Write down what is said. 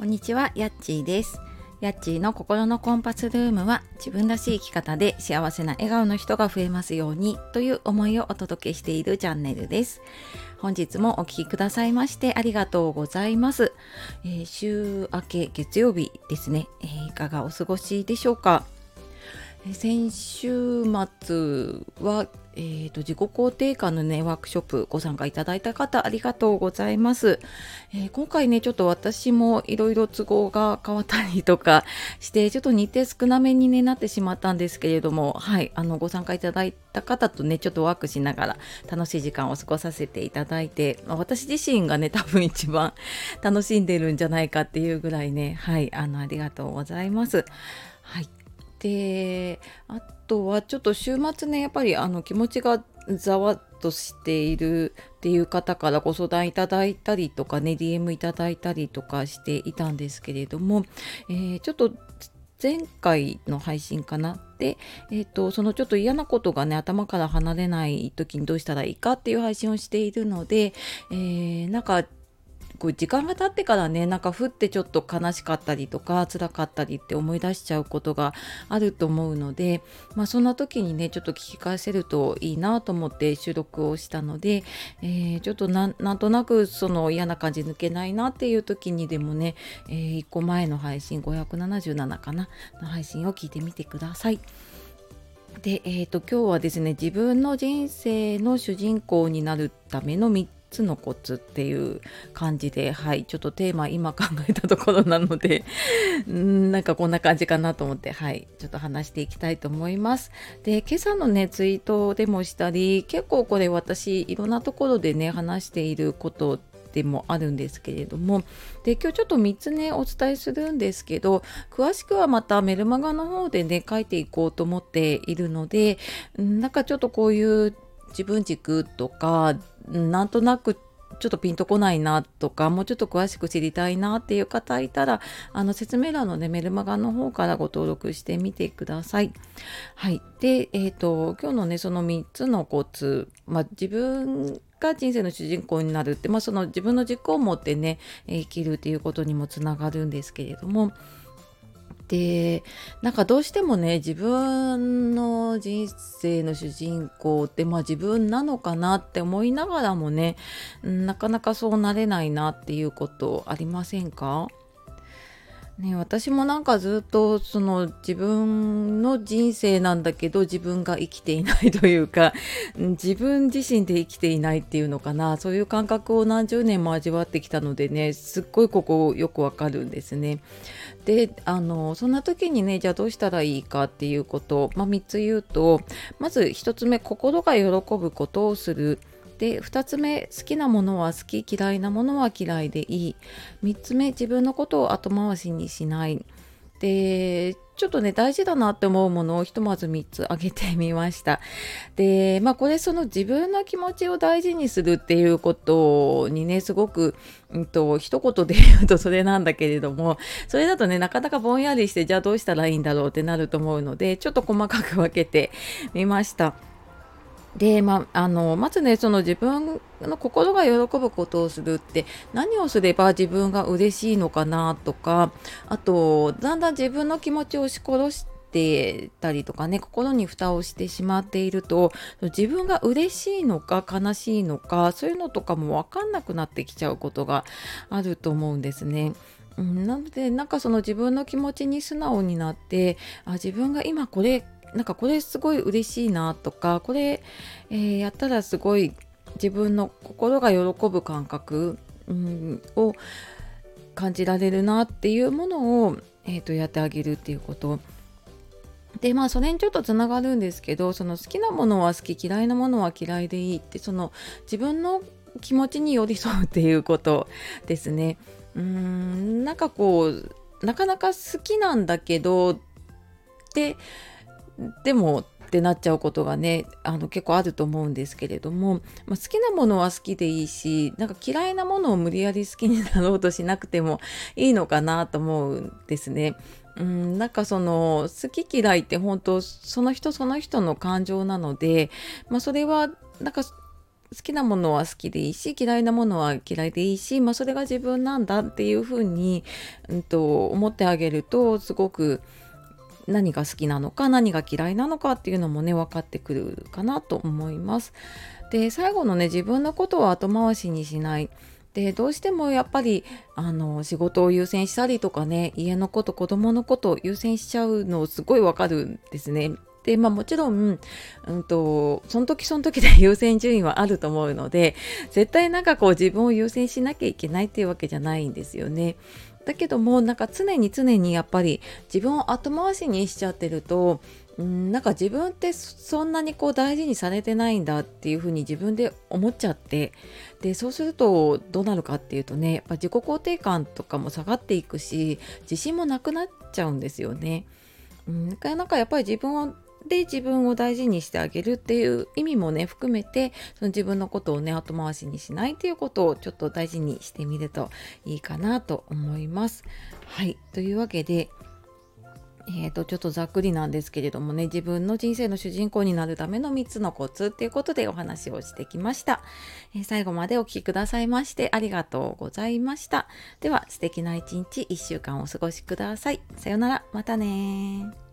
こんにちは、やっちーです。やっちーの心のコンパスルームは自分らしい生き方で幸せな笑顔の人が増えますようにという思いをお届けしているチャンネルです。本日もお聴きくださいましてありがとうございます。えー週明け月曜日ですね、えーいかがお過ごしでしょうか？先週末は、えーと自己肯定感のねワークショップご参加いただいた方ありがとうございます、えー今回ねちょっと私もいろいろ都合が変わったりとか してちょっと日程少なめに、ね、なってしまったんですけれどもはいあのご参加いただいた方とねちょっとワークしながら楽しい時間を過ごさせていただいて、ま私自身がね 多分一番楽しんでるんじゃないかっていうぐらいねはいあのありがとうございます。はい。であとはちょっと週末ねやっぱりあの気持ちがざわっとしているっていう方からご相談いただいたりとかね DM いただいたりとかしていたんですけれども、えーちょっと前回の配信かなで、えー、とそのちょっと嫌なことがね頭から離れない時にどうしたらいいかっていう配信をしているので、えーなんかこう時間が経ってからねなんかふってちょっと悲しかったりとか辛かったりって思い出しちゃうことがあると思うので、まあ、そんな時にねちょっと聞き返せるといいなと思って収録をしたので、えーちょっとなんとなくその嫌な感じ抜けないなっていう時にでもね、え1個前の配信577かなの配信を聞いてみてください。で、えー、と今日はですね自分の人生の主人公になるための3つのコツっていう感じではいちょっとテーマ今考えたところなのでなんかこんな感じかなと思ってはいちょっと話していきたいと思います。で今朝のねツイートでもしたり結構これ私いろんなところでね話していることでもあるんですけれどもで今日ちょっと3つねお伝えするんですけど詳しくはまたメルマガの方でね書いていこうと思っているのでなんかちょっとこういう自分軸とかなんとなくちょっとピンとこないなとかもうちょっと詳しく知りたいなっていう方いたらあの説明欄のねメルマガの方からご登録してみてください。はい、で、えー、と今日のねその3つのコツ、まあ、自分が人生の主人公になるって、まあ、その自分の軸を持ってね生きるっていうことにもつながるんですけれどもでなんかどうしてもね自分の人生の主人公ってまあ自分なのかなって思いながらもねなかなかそうなれないなっていうことありませんか？ね、私もなんかずっとその自分の人生なんだけど自分が生きていないというか 自分自身で生きていないっていうのかなそういう感覚を何十年も味わってきたのでねすっごいここよくわかるんですね。であのそんな時にねじゃあどうしたらいいかっていうこと、まあ、3つ言うとまず1つ目心が喜ぶことをする。で2つ目好きなものは好き嫌いなものは嫌いでいい。3つ目自分のことを後回しにしない。でちょっとね大事だなって思うものをひとまず3つ挙げてみました。でまあこれその自分の気持ちを大事にするっていうことにねすごく、うん、と一言で言うとそれなんだけれどもそれだとねなかなかぼんやりしてじゃあどうしたらいいんだろうってなると思うのでちょっと細かく分けてみました。で、まあ、のまずねその自分の心が喜ぶことをするって何をすれば自分が嬉しいのかなとかあとだんだん自分の気持ちを押し殺してたりとかね心に蓋をしてしまっていると自分が嬉しいのか悲しいのかそういうのとかも分かんなくなってきちゃうことがあると思うんですね。なのでなんかその自分の気持ちに素直になってあ自分が今これなんかこれすごい嬉しいなとかこれ、えーやったらすごい自分の心が喜ぶ感覚、うん、を感じられるなっていうものを、えーとやってあげるっていうこと。でまあそれにちょっとつながるんですけどその好きなものは好き嫌いなものは嫌いでいいってその自分の気持ちに寄り添うっていうことですね。うーんなんかこうなかなか好きなんだけどででもってなっちゃうことがねあの結構あると思うんですけれども、まあ、好きなものは好きでいいしなんか嫌いなものを無理やり好きになろうとしなくてもいいのかなと思うんですね。うん、なんかその好き嫌いって本当その人その人の感情なので、まあ、それはなんか好きなものは好きでいいし嫌いなものは嫌いでいいし、まあ、それが自分なんだっていうふうに、うんと、思ってあげるとすごく何が好きなのか何が嫌いなのかっていうのもね分かってくるかなと思います。で最後のね自分のことを後回しにしないでどうしてもやっぱりあの仕事を優先したりとかね家のこと子供のことを優先しちゃうのすごいわかるんですね。でまあもちろん、うんと、その時その時で 優先順位はあると思うので絶対なんかこう自分を優先しなきゃいけないっていうわけじゃないんですよね。だけどもなんか常に常にやっぱり自分を後回しにしちゃってるとんなんか自分ってそんなにこう大事にされてないんだっていうふうに自分で思っちゃってでそうするとどうなるかっていうとねやっぱ自己肯定感とかも下がっていくし自信もなくなっちゃうんですよね。うん、なんかやっぱり自分をで自分を大事にしてあげるっていう意味もね含めてその自分のことをね後回しにしないっていうことをちょっと大事にしてみるといいかなと思います。はい。というわけでえーと、ちょっとざっくりなんですけれどもね自分の人生の主人公になるための3つのコツっていうことでお話をしてきました、えー、最後までお聴きくださいましてありがとうございました。では素敵な一日1週間お過ごしください。さようなら。またね